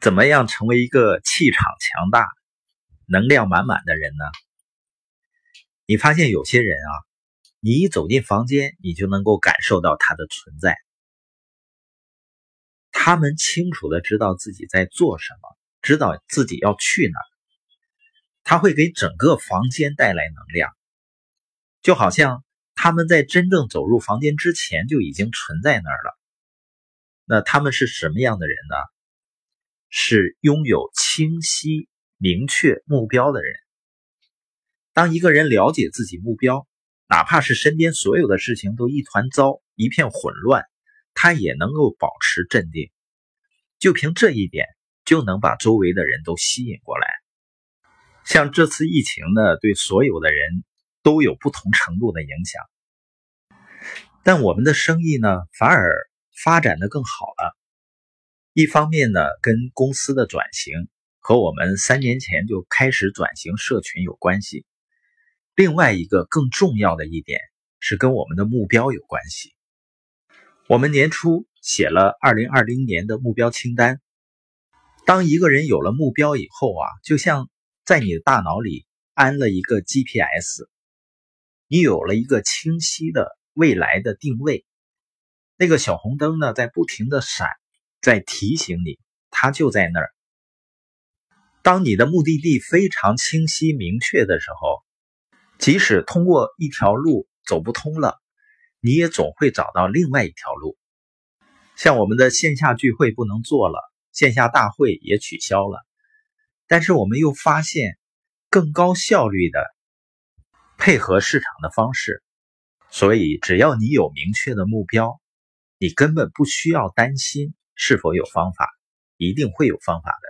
怎么样成为一个气场强大、能量满满的人呢？你发现有些人啊，你一走进房间，你就能够感受到他的存在。他们清楚的知道自己在做什么，知道自己要去哪儿。他会给整个房间带来能量，就好像他们在真正走入房间之前就已经存在那儿了。那他们是什么样的人呢？是拥有清晰、明确目标的人。当一个人了解自己目标，哪怕是身边所有的事情都一团糟、一片混乱，他也能够保持镇定。就凭这一点，就能把周围的人都吸引过来。像这次疫情呢，对所有的人都有不同程度的影响，但我们的生意呢，反而发展的更好了。一方面呢，跟公司的转型和我们三年前就开始转型社群有关系；另外一个更重要的一点是跟我们的目标有关系。我们年初写了二零二零年的目标清单。当一个人有了目标以后啊，就像在你的大脑里安了一个 GPS，你有了一个清晰的未来的定位。那个小红灯呢，在不停的闪，在提醒你，它就在那儿。当你的目的地非常清晰明确的时候，即使通过一条路走不通了，你也总会找到另外一条路。像我们的线下聚会不能做了，线下大会也取消了。但是我们又发现更高效率的配合市场的方式，所以只要你有明确的目标，你根本不需要担心是否有方法，一定会有方法的。